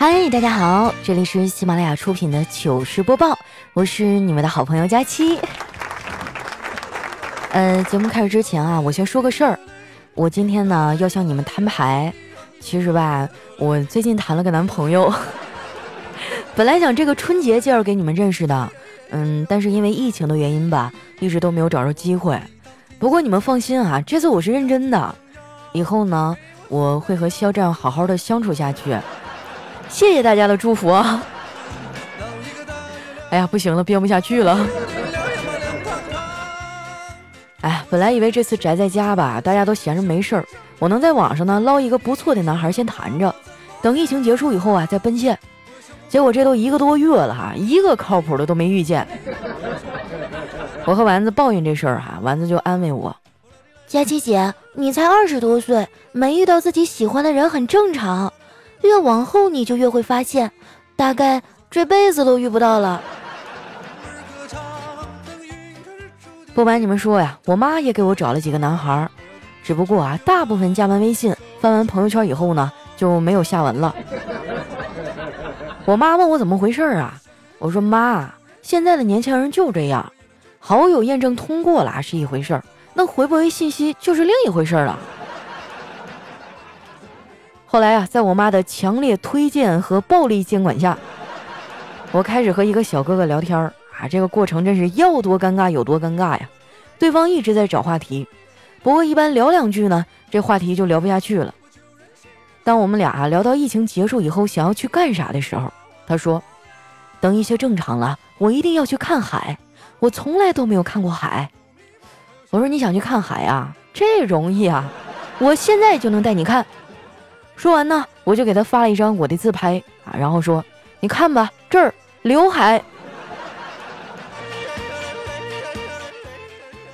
嗨，大家好，这里是喜马拉雅出品的糗事播报，我是你们的好朋友佳期。呃，节目开始之前啊，我先说个事儿，我今天呢要向你们摊牌。其实吧，我最近谈了个男朋友，本来想这个春节介绍给你们认识的，嗯，但是因为疫情的原因吧，一直都没有找着机会。不过你们放心啊，这次我是认真的，以后呢，我会和肖战好好的相处下去。谢谢大家的祝福啊！哎呀，不行了，编不下去了。哎，本来以为这次宅在家吧，大家都闲着没事儿，我能在网上呢捞一个不错的男孩先谈着，等疫情结束以后啊再奔现。结果这都一个多月了哈，一个靠谱的都没遇见。我和丸子抱怨这事儿哈，丸子就安慰我：“佳琪姐，你才二十多岁，没遇到自己喜欢的人很正常。”越往后你就越会发现，大概这辈子都遇不到了。不瞒你们说呀，我妈也给我找了几个男孩，只不过啊，大部分加完微信、翻完朋友圈以后呢，就没有下文了。我妈问我怎么回事啊？我说妈，现在的年轻人就这样，好友验证通过了是一回事儿，那回不回信息就是另一回事儿了。后来啊，在我妈的强烈推荐和暴力监管下，我开始和一个小哥哥聊天儿啊。这个过程真是要多尴尬有多尴尬呀！对方一直在找话题，不过一般聊两句呢，这话题就聊不下去了。当我们俩聊到疫情结束以后想要去干啥的时候，他说：“等一切正常了，我一定要去看海。我从来都没有看过海。”我说：“你想去看海啊？这容易啊！我现在就能带你看。”说完呢，我就给他发了一张我的自拍啊，然后说：“你看吧，这儿刘海。”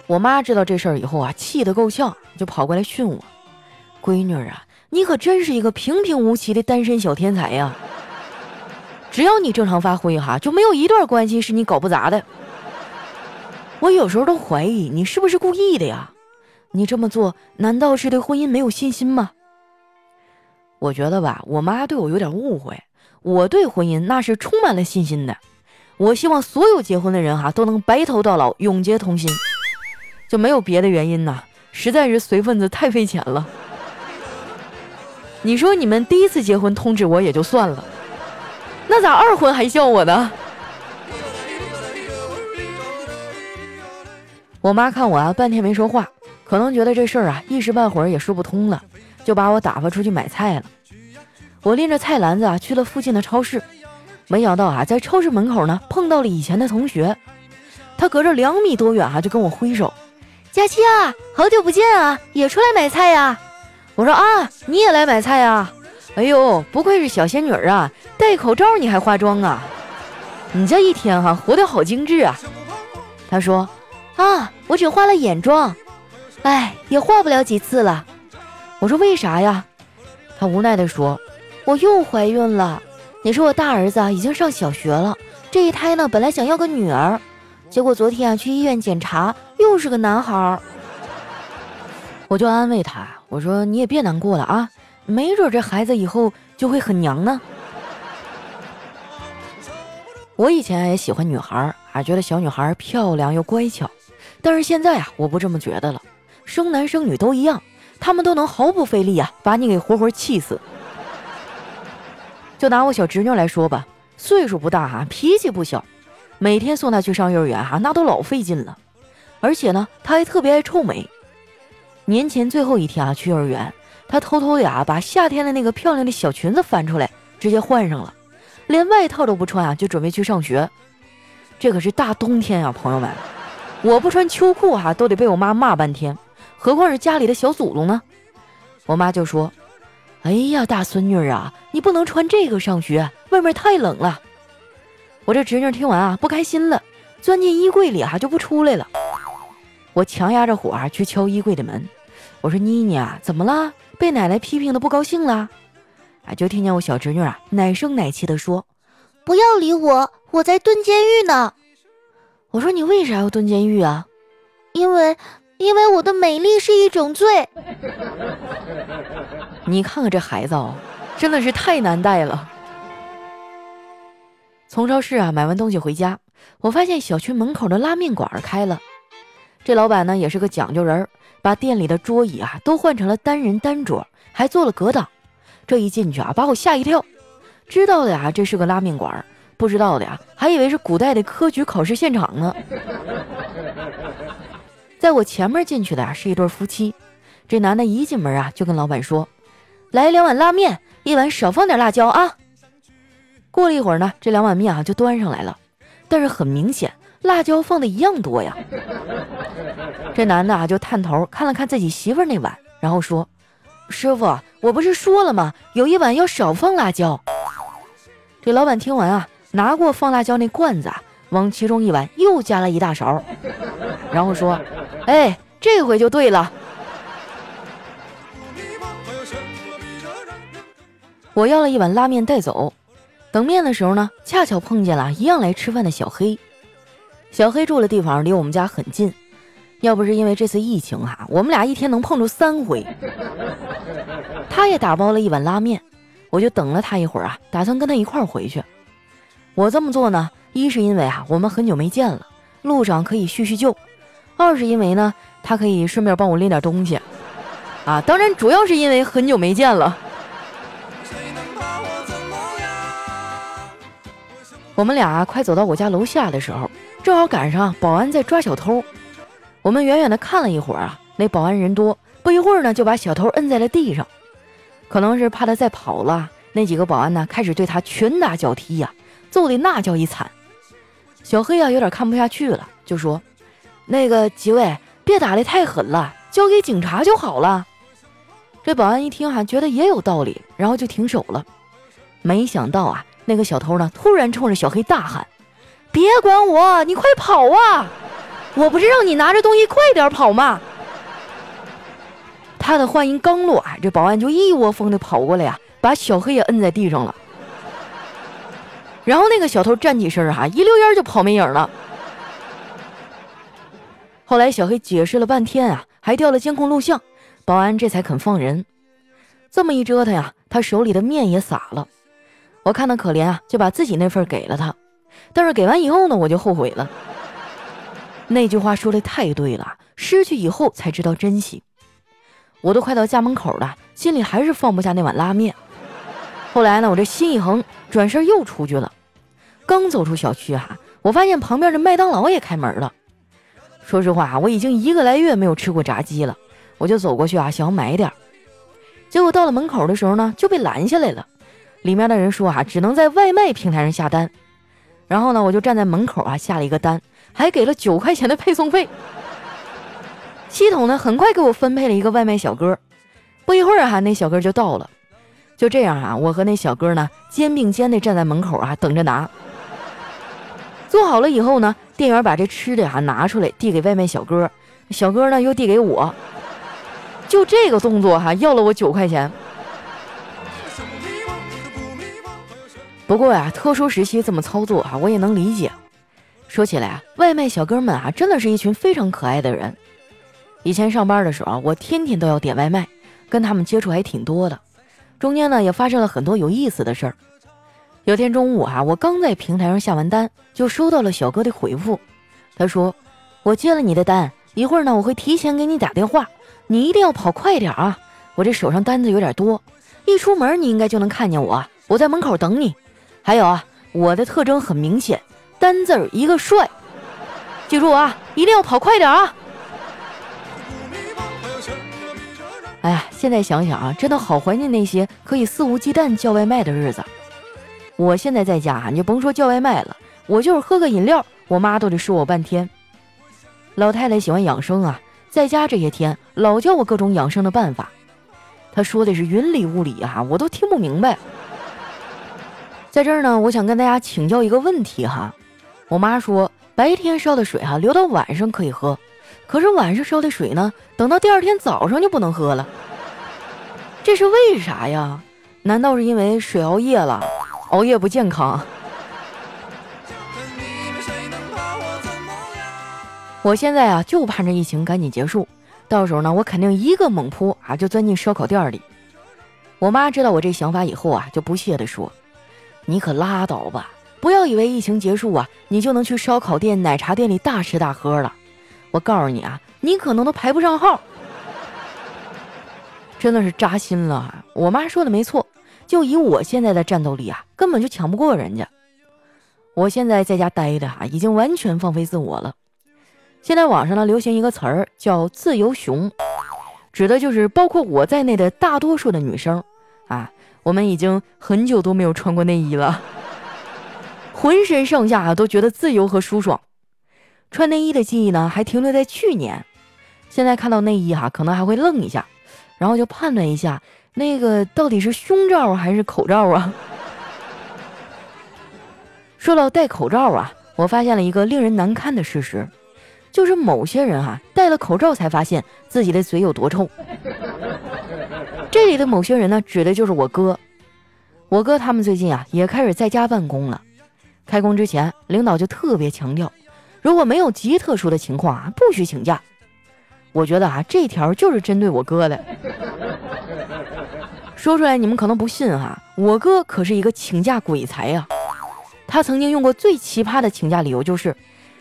我妈知道这事儿以后啊，气得够呛，就跑过来训我：“闺女啊，你可真是一个平平无奇的单身小天才呀！只要你正常发挥哈，就没有一段关系是你搞不砸的。我有时候都怀疑你是不是故意的呀？你这么做难道是对婚姻没有信心吗？”我觉得吧，我妈对我有点误会。我对婚姻那是充满了信心的。我希望所有结婚的人哈都能白头到老，永结同心，就没有别的原因呐。实在是随份子太费钱了。你说你们第一次结婚通知我也就算了，那咋二婚还叫我呢？我妈看我啊半天没说话，可能觉得这事儿啊一时半会儿也说不通了。就把我打发出去买菜了。我拎着菜篮子啊去了附近的超市，没想到啊在超市门口呢碰到了以前的同学，他隔着两米多远啊就跟我挥手：“佳期啊，好久不见啊，也出来买菜呀？”我说：“啊，你也来买菜啊？哎呦，不愧是小仙女啊，戴口罩你还化妆啊？你这一天哈活得好精致啊。”他说：“啊，我只化了眼妆，哎，也化不了几次了。”我说为啥呀？他无奈地说：“我又怀孕了。你说我大儿子啊已经上小学了，这一胎呢本来想要个女儿，结果昨天啊去医院检查又是个男孩。”我就安慰他，我说你也别难过了啊，没准这孩子以后就会很娘呢。我以前也喜欢女孩啊，觉得小女孩漂亮又乖巧，但是现在啊我不这么觉得了，生男生女都一样。他们都能毫不费力啊，把你给活活气死。就拿我小侄女来说吧，岁数不大哈，脾气不小，每天送她去上幼儿园哈，那都老费劲了。而且呢，她还特别爱臭美。年前最后一天啊，去幼儿园，她偷偷呀把夏天的那个漂亮的小裙子翻出来，直接换上了，连外套都不穿啊，就准备去上学。这可是大冬天啊，朋友们，我不穿秋裤哈，都得被我妈骂半天。何况是家里的小祖宗呢？我妈就说：“哎呀，大孙女啊，你不能穿这个上学，外面太冷了。”我这侄女听完啊，不开心了，钻进衣柜里啊，就不出来了。我强压着火啊，去敲衣柜的门。我说：“妮妮啊，怎么了？被奶奶批评的不高兴了？”啊，就听见我小侄女啊，奶声奶气的说：“不要理我，我在蹲监狱呢。”我说：“你为啥要蹲监狱啊？”因为。因为我的美丽是一种罪。你看看这孩子哦，真的是太难带了。从超市啊买完东西回家，我发现小区门口的拉面馆开了。这老板呢也是个讲究人，把店里的桌椅啊都换成了单人单桌，还做了隔挡。这一进去啊，把我吓一跳。知道的呀，这是个拉面馆；不知道的呀，还以为是古代的科举考试现场呢。在我前面进去的呀是一对夫妻，这男的一进门啊就跟老板说：“来两碗拉面，一碗少放点辣椒啊。”过了一会儿呢，这两碗面啊就端上来了，但是很明显。辣椒放的一样多呀！这男的啊就探头看了看自己媳妇那碗，然后说：“师傅，我不是说了吗？有一碗要少放辣椒。”这老板听完啊，拿过放辣椒那罐子啊，往其中一碗又加了一大勺，然后说：“哎，这回就对了。”我要了一碗拉面带走，等面的时候呢，恰巧碰见了一样来吃饭的小黑。小黑住的地方离我们家很近，要不是因为这次疫情哈，我们俩一天能碰着三回。他也打包了一碗拉面，我就等了他一会儿啊，打算跟他一块儿回去。我这么做呢，一是因为啊我们很久没见了，路上可以叙叙旧；二是因为呢，他可以顺便帮我拎点东西。啊，当然主要是因为很久没见了。我们俩快走到我家楼下的时候。正好赶上保安在抓小偷，我们远远的看了一会儿啊，那保安人多，不一会儿呢就把小偷摁在了地上，可能是怕他再跑了，那几个保安呢开始对他拳打脚踢呀，揍的那叫一惨。小黑啊有点看不下去了，就说：“那个几位别打的太狠了，交给警察就好了。”这保安一听哈，觉得也有道理，然后就停手了。没想到啊，那个小偷呢突然冲着小黑大喊。别管我，你快跑啊！我不是让你拿着东西快点跑吗？他的话音刚落，这保安就一窝蜂的跑过来呀，把小黑也摁在地上了。然后那个小偷站起身哈，一溜烟就跑没影了。后来小黑解释了半天啊，还调了监控录像，保安这才肯放人。这么一折腾呀，他手里的面也洒了。我看他可怜啊，就把自己那份给了他。但是给完以后呢，我就后悔了。那句话说的太对了，失去以后才知道珍惜。我都快到家门口了，心里还是放不下那碗拉面。后来呢，我这心一横，转身又出去了。刚走出小区哈，我发现旁边的麦当劳也开门了。说实话我已经一个来月没有吃过炸鸡了，我就走过去啊，想要买点。结果到了门口的时候呢，就被拦下来了。里面的人说啊，只能在外卖平台上下单。然后呢，我就站在门口啊，下了一个单，还给了九块钱的配送费。系统呢，很快给我分配了一个外卖小哥，不一会儿哈，那小哥就到了。就这样啊，我和那小哥呢，肩并肩的站在门口啊，等着拿。做好了以后呢，店员把这吃的啊拿出来，递给外卖小哥，小哥呢又递给我，就这个动作哈，要了我九块钱。不过呀，特殊时期这么操作啊，我也能理解。说起来啊，外卖小哥们啊，真的是一群非常可爱的人。以前上班的时候，我天天都要点外卖，跟他们接触还挺多的。中间呢，也发生了很多有意思的事儿。有天中午啊，我刚在平台上下完单，就收到了小哥的回复。他说：“我接了你的单，一会儿呢，我会提前给你打电话，你一定要跑快点啊！我这手上单子有点多，一出门你应该就能看见我，我在门口等你。”还有啊，我的特征很明显，单字儿一个帅，记住啊，一定要跑快点啊！哎呀，现在想想啊，真的好怀念那些可以肆无忌惮叫外卖的日子。我现在在家，你就甭说叫外卖了，我就是喝个饮料，我妈都得说我半天。老太太喜欢养生啊，在家这些天老教我各种养生的办法，她说的是云里雾里啊，我都听不明白。在这儿呢，我想跟大家请教一个问题哈。我妈说，白天烧的水哈，留到晚上可以喝，可是晚上烧的水呢，等到第二天早上就不能喝了。这是为啥呀？难道是因为水熬夜了？熬夜不健康。我现在啊，就盼着疫情赶紧结束，到时候呢，我肯定一个猛扑啊，就钻进烧烤店里。我妈知道我这想法以后啊，就不屑地说。你可拉倒吧！不要以为疫情结束啊，你就能去烧烤店、奶茶店里大吃大喝了。我告诉你啊，你可能都排不上号。真的是扎心了。我妈说的没错，就以我现在的战斗力啊，根本就抢不过人家。我现在在家待的啊，已经完全放飞自我了。现在网上呢流行一个词儿叫“自由熊”，指的就是包括我在内的大多数的女生啊，我们已经很久都没有穿过内衣了，浑身上下啊都觉得自由和舒爽。穿内衣的记忆呢还停留在去年，现在看到内衣哈，可能还会愣一下。然后就判断一下，那个到底是胸罩还是口罩啊？说到戴口罩啊，我发现了一个令人难堪的事实，就是某些人啊戴了口罩才发现自己的嘴有多臭。这里的某些人呢，指的就是我哥。我哥他们最近啊也开始在家办公了。开工之前，领导就特别强调，如果没有极特殊的情况啊，不许请假。我觉得啊，这条就是针对我哥的。说出来你们可能不信哈，我哥可是一个请假鬼才呀。他曾经用过最奇葩的请假理由就是，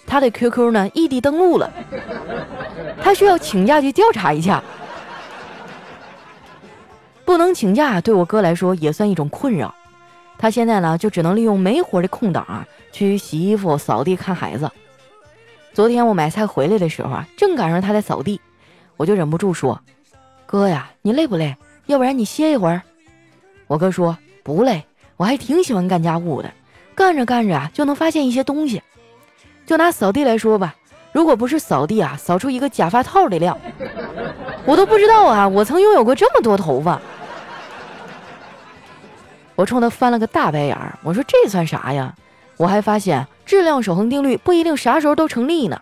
他的 QQ 呢异地登录了，他需要请假去调查一下。不能请假对我哥来说也算一种困扰，他现在呢就只能利用没活的空档啊去洗衣服、扫地、看孩子。昨天我买菜回来的时候啊，正赶上他在扫地，我就忍不住说：“哥呀，你累不累？要不然你歇一会儿。”我哥说：“不累，我还挺喜欢干家务的，干着干着啊，就能发现一些东西。就拿扫地来说吧，如果不是扫地啊，扫出一个假发套的量，我都不知道啊，我曾拥有过这么多头发。”我冲他翻了个大白眼儿，我说：“这算啥呀？我还发现。”质量守恒定律不一定啥时候都成立呢，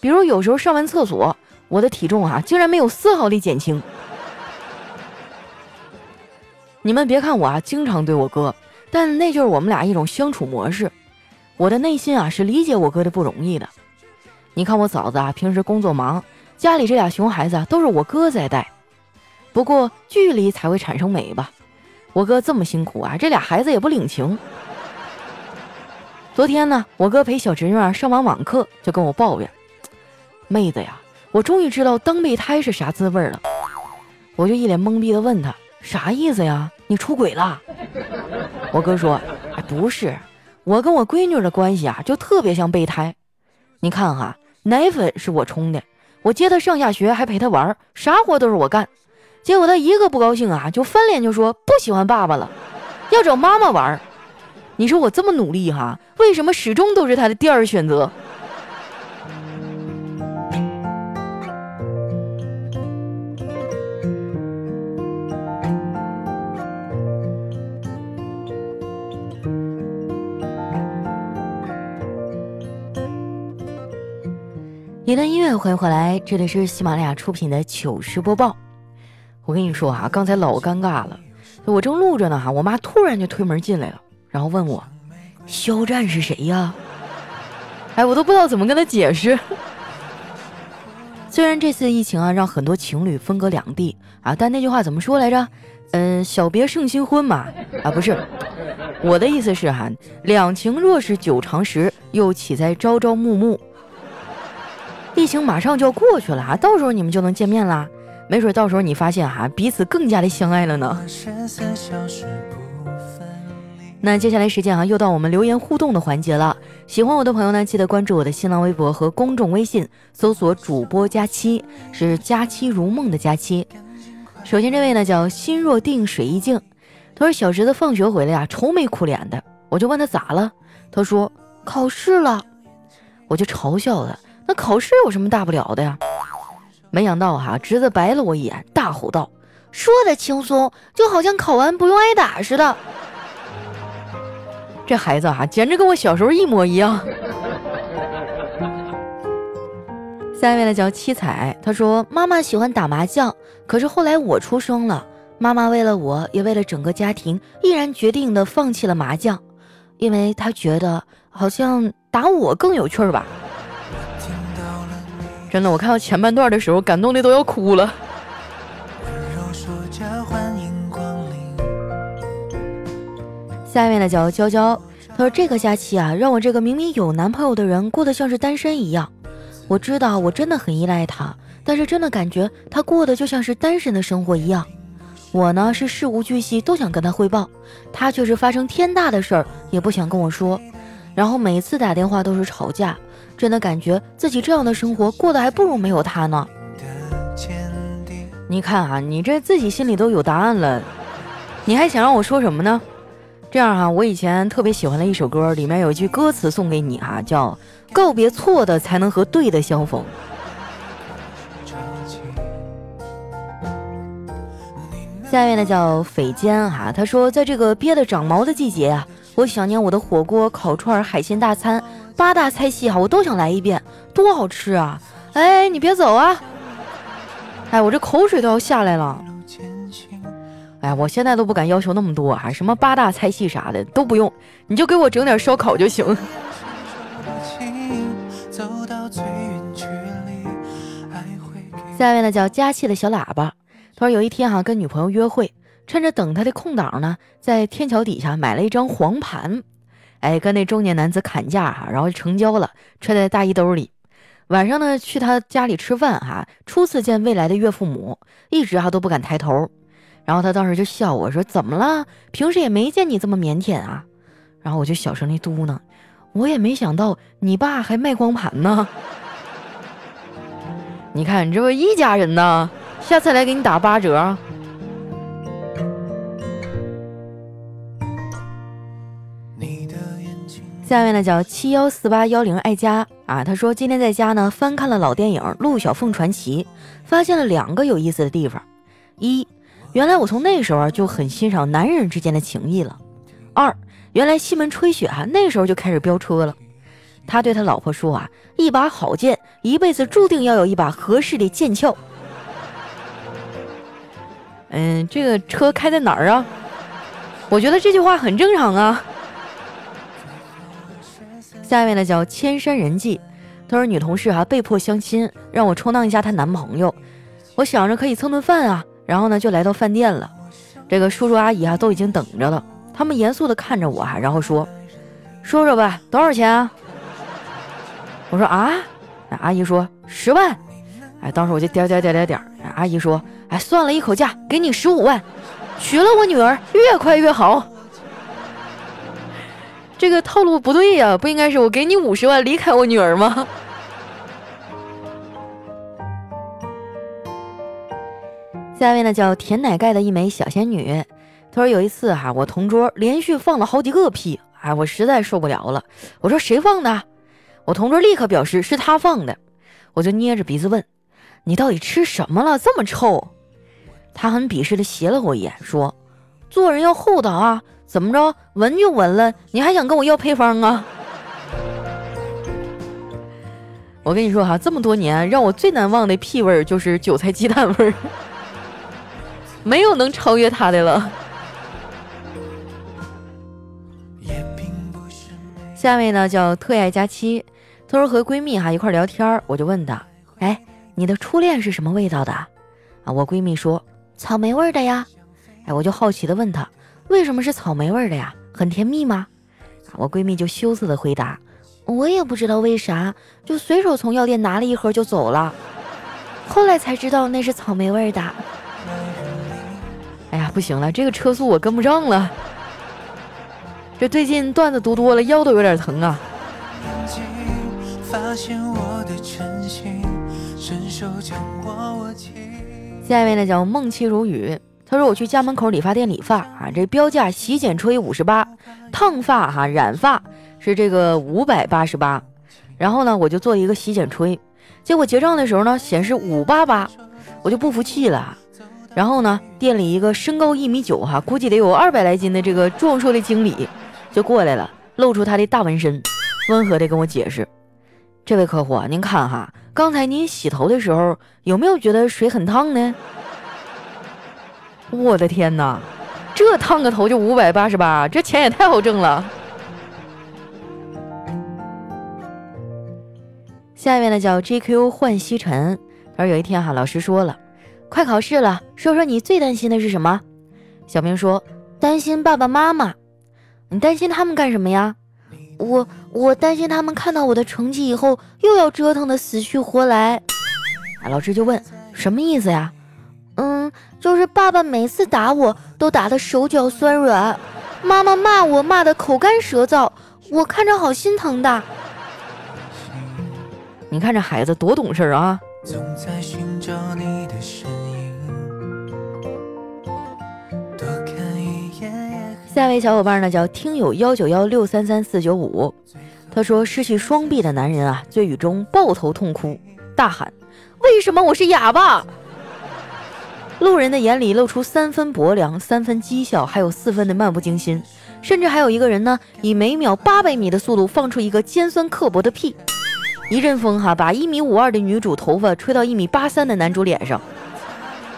比如有时候上完厕所，我的体重啊竟然没有丝毫的减轻。你们别看我啊经常对我哥，但那就是我们俩一种相处模式。我的内心啊是理解我哥的不容易的。你看我嫂子啊平时工作忙，家里这俩熊孩子都是我哥在带。不过距离才会产生美吧？我哥这么辛苦啊，这俩孩子也不领情。昨天呢，我哥陪小侄女儿上完网课，就跟我抱怨：“妹子呀，我终于知道当备胎是啥滋味了。”我就一脸懵逼的问他：“啥意思呀？你出轨了？” 我哥说：“，不是，我跟我闺女的关系啊，就特别像备胎。你看哈，奶粉是我冲的，我接他上下学，还陪他玩，啥活都是我干。结果他一个不高兴啊，就翻脸就说不喜欢爸爸了，要找妈妈玩。”你说我这么努力哈，为什么始终都是他的第二选择？一段音乐，欢迎回来，这里是喜马拉雅出品的糗事播报。我跟你说哈，刚才老尴尬了，我正录着呢哈，我妈突然就推门进来了。然后问我，肖战是谁呀？哎，我都不知道怎么跟他解释。虽然这次疫情啊，让很多情侣分隔两地啊，但那句话怎么说来着？嗯，小别胜新婚嘛。啊，不是，我的意思是哈，两情若是久长时，又岂在朝朝暮暮？疫情马上就要过去了啊，到时候你们就能见面啦。没准到时候你发现哈，彼此更加的相爱了呢。那接下来时间啊，又到我们留言互动的环节了。喜欢我的朋友呢，记得关注我的新浪微博和公众微信，搜索主播佳期，是佳期如梦的佳期。首先这位呢叫心若定水意静，他说小侄子放学回来呀，愁眉苦脸的，我就问他咋了，他说考试了，我就嘲笑他，那考试有什么大不了的呀？没想到哈，侄子白了我一眼，大吼道：“说的轻松，就好像考完不用挨打似的。”这孩子啊，简直跟我小时候一模一样。下面的叫七彩，他说：“妈妈喜欢打麻将，可是后来我出生了，妈妈为了我，也为了整个家庭，毅然决定的放弃了麻将，因为她觉得好像打我更有趣儿吧。”真的，我看到前半段的时候，感动的都要哭了。下面的叫娇娇，她说这个假期啊，让我这个明明有男朋友的人过得像是单身一样。我知道我真的很依赖他，但是真的感觉他过得就像是单身的生活一样。我呢是事无巨细都想跟他汇报，他却是发生天大的事儿也不想跟我说，然后每次打电话都是吵架，真的感觉自己这样的生活过得还不如没有他呢。你看啊，你这自己心里都有答案了，你还想让我说什么呢？这样哈，我以前特别喜欢的一首歌，里面有一句歌词送给你哈，叫“告别错的，才能和对的相逢”。下面呢叫匪坚哈，他说在这个憋得长毛的季节啊，我想念我的火锅、烤串、海鲜大餐，八大菜系哈，我都想来一遍，多好吃啊！哎，你别走啊！哎，我这口水都要下来了。哎，我现在都不敢要求那么多啊，什么八大菜系啥的都不用，你就给我整点烧烤就行。下面呢叫佳气的小喇叭，他说有一天哈跟女朋友约会，趁着等他的空档呢，在天桥底下买了一张黄盘，哎，跟那中年男子砍价哈，然后成交了，揣在大衣兜里。晚上呢，去他家里吃饭哈，初次见未来的岳父母，一直哈都不敢抬头。然后他当时就笑我说：“怎么了？平时也没见你这么腼腆啊。”然后我就小声的嘟囔：“我也没想到你爸还卖光盘呢。你看，你这不一家人呢？下次来给你打八折。”下面呢叫七幺四八幺零爱家啊，他说今天在家呢翻看了老电影《陆小凤传奇》，发现了两个有意思的地方：一，原来我从那时候就很欣赏男人之间的情谊了；二，原来西门吹雪哈那时候就开始飙车了。他对他老婆说啊，一把好剑，一辈子注定要有一把合适的剑鞘。嗯，这个车开在哪儿啊？我觉得这句话很正常啊。下面呢叫千山人迹，他说女同事哈被迫相亲，让我充当一下她男朋友。我想着可以蹭顿饭啊，然后呢就来到饭店了。这个叔叔阿姨啊都已经等着了，他们严肃的看着我啊，然后说：“说说吧，多少钱啊？”我说啊，那阿姨说十万。哎，当时我就点点点点点。阿姨说：“哎，算了一口价，给你十五万，娶了我女儿，越快越好。”这个套路不对呀，不应该是我给你五十万离开我女儿吗？下面呢叫甜奶盖的一枚小仙女，她说有一次哈，我同桌连续放了好几个屁，哎，我实在受不了了，我说谁放的？我同桌立刻表示是他放的，我就捏着鼻子问，你到底吃什么了这么臭？他很鄙视的斜了我一眼，说，做人要厚道啊。怎么着，闻就闻了，你还想跟我要配方啊？我跟你说哈，这么多年让我最难忘的屁味儿就是韭菜鸡蛋味儿，没有能超越它的了。下面呢叫特爱佳期，她说和闺蜜哈一块聊天，我就问她，哎，你的初恋是什么味道的？啊，我闺蜜说草莓味的呀。哎，我就好奇的问她。为什么是草莓味的呀？很甜蜜吗？我闺蜜就羞涩的回答：“我也不知道为啥，就随手从药店拿了一盒就走了。后来才知道那是草莓味的。”哎呀，不行了，这个车速我跟不上了。这最近段子读多了，腰都有点疼啊。下一位呢叫梦妻如雨。他说：“我去家门口理发店理发啊，这标价洗剪吹五十八，烫发哈染发是这个五百八十八。然后呢，我就做一个洗剪吹，结果结账的时候呢，显示五八八，我就不服气了。然后呢，店里一个身高一米九哈，估计得有二百来斤的这个壮硕的经理就过来了，露出他的大纹身，温和的跟我解释：这位客户啊，您看哈，刚才您洗头的时候有没有觉得水很烫呢？”我的天哪，这烫个头就五百八十八，这钱也太好挣了。下面呢叫 GQ 幻西尘，他说有一天哈，老师说了，快考试了，说说你最担心的是什么？小明说担心爸爸妈妈。你担心他们干什么呀？我我担心他们看到我的成绩以后又要折腾的死去活来。老师就问什么意思呀？嗯，就是爸爸每次打我都打的手脚酸软，妈妈骂我骂得口干舌燥，我看着好心疼的。你看这孩子多懂事啊！下一位小伙伴呢叫听友幺九幺六三三四九五，他说失去双臂的男人啊，醉雨中抱头痛哭，大喊：“为什么我是哑巴？”路人的眼里露出三分薄凉、三分讥笑，还有四分的漫不经心，甚至还有一个人呢，以每秒八百米的速度放出一个尖酸刻薄的屁。一阵风哈，把一米五二的女主头发吹到一米八三的男主脸上，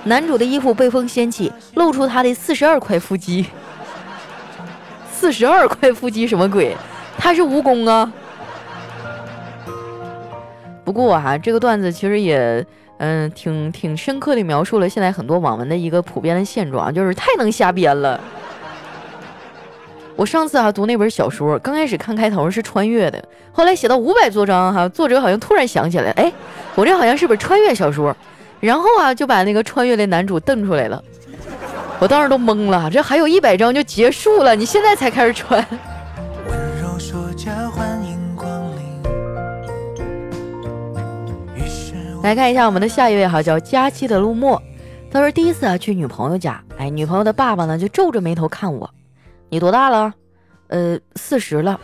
男主的衣服被风掀起，露出他的四十二块腹肌。四十二块腹肌什么鬼？他是蜈蚣啊！不过啊，这个段子其实也嗯挺挺深刻的描述了现在很多网文的一个普遍的现状，就是太能瞎编了。我上次啊读那本小说，刚开始看开头是穿越的，后来写到五百多章哈，作者好像突然想起来，哎，我这好像是本穿越小说，然后啊就把那个穿越的男主瞪出来了，我当时都懵了，这还有一百章就结束了，你现在才开始穿。来看一下我们的下一位哈，叫佳期的陆墨，他说第一次啊去女朋友家，哎，女朋友的爸爸呢就皱着眉头看我。你多大了？呃，四十了。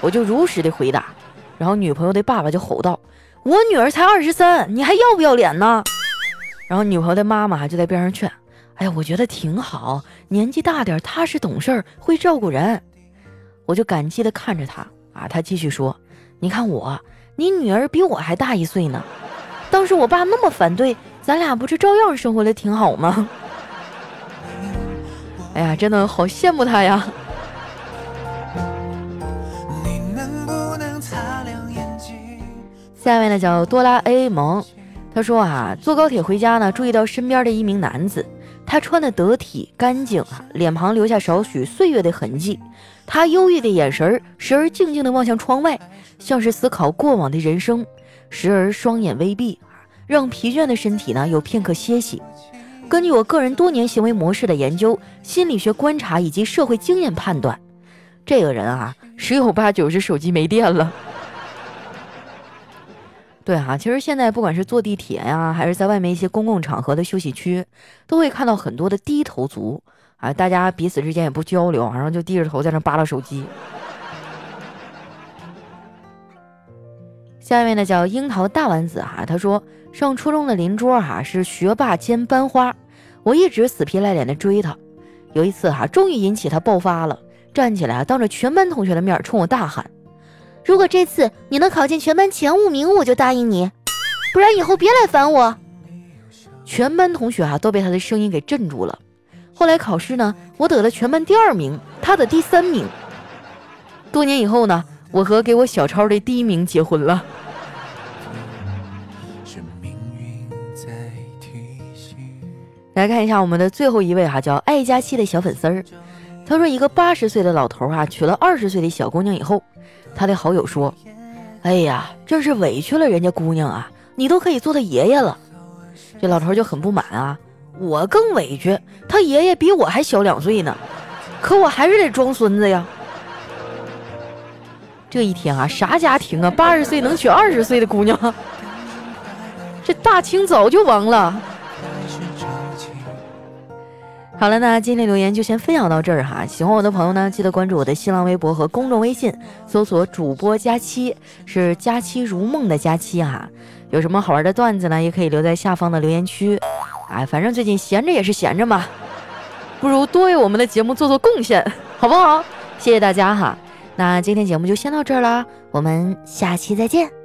我就如实的回答，然后女朋友的爸爸就吼道：“我女儿才二十三，你还要不要脸呢？”然后女朋友的妈妈就在边上劝：“哎呀，我觉得挺好，年纪大点，踏实懂事儿，会照顾人。”我就感激的看着他啊，他继续说：“你看我，你女儿比我还大一岁呢。当时我爸那么反对，咱俩不是照样生活的挺好吗？” 哎呀，真的好羡慕他呀！下面呢叫哆啦 A 梦，他说啊，坐高铁回家呢，注意到身边的一名男子，他穿的得体干净啊，脸庞留下少许岁月的痕迹，他忧郁的眼神时而静静的望向窗外，像是思考过往的人生，时而双眼微闭让疲倦的身体呢有片刻歇息。根据我个人多年行为模式的研究、心理学观察以及社会经验判断，这个人啊，十有八九是手机没电了。对哈，其实现在不管是坐地铁呀，还是在外面一些公共场合的休息区，都会看到很多的低头族啊，大家彼此之间也不交流，然后就低着头在那扒拉手机。下面呢叫樱桃大丸子哈，他说上初中的邻桌哈是学霸兼班花。我一直死皮赖脸的追他，有一次哈，终于引起他爆发了，站起来当着全班同学的面冲我大喊：“如果这次你能考进全班前五名，我就答应你；不然以后别来烦我。”全班同学啊都被他的声音给镇住了。后来考试呢，我得了全班第二名，他的第三名。多年以后呢，我和给我小抄的第一名结婚了。来看一下我们的最后一位哈，叫爱佳期的小粉丝儿。他说，一个八十岁的老头啊，娶了二十岁的小姑娘以后，他的好友说：“哎呀，真是委屈了人家姑娘啊，你都可以做他爷爷了。”这老头就很不满啊，我更委屈，他爷爷比我还小两岁呢，可我还是得装孙子呀。这一天啊，啥家庭啊，八十岁能娶二十岁的姑娘？这大清早就亡了。好了，那今天留言就先分享到这儿哈。喜欢我的朋友呢，记得关注我的新浪微博和公众微信，搜索主播佳期，是佳期如梦的佳期哈。有什么好玩的段子呢，也可以留在下方的留言区。哎，反正最近闲着也是闲着嘛，不如多为我们的节目做做贡献，好不好？谢谢大家哈。那今天节目就先到这儿啦，我们下期再见。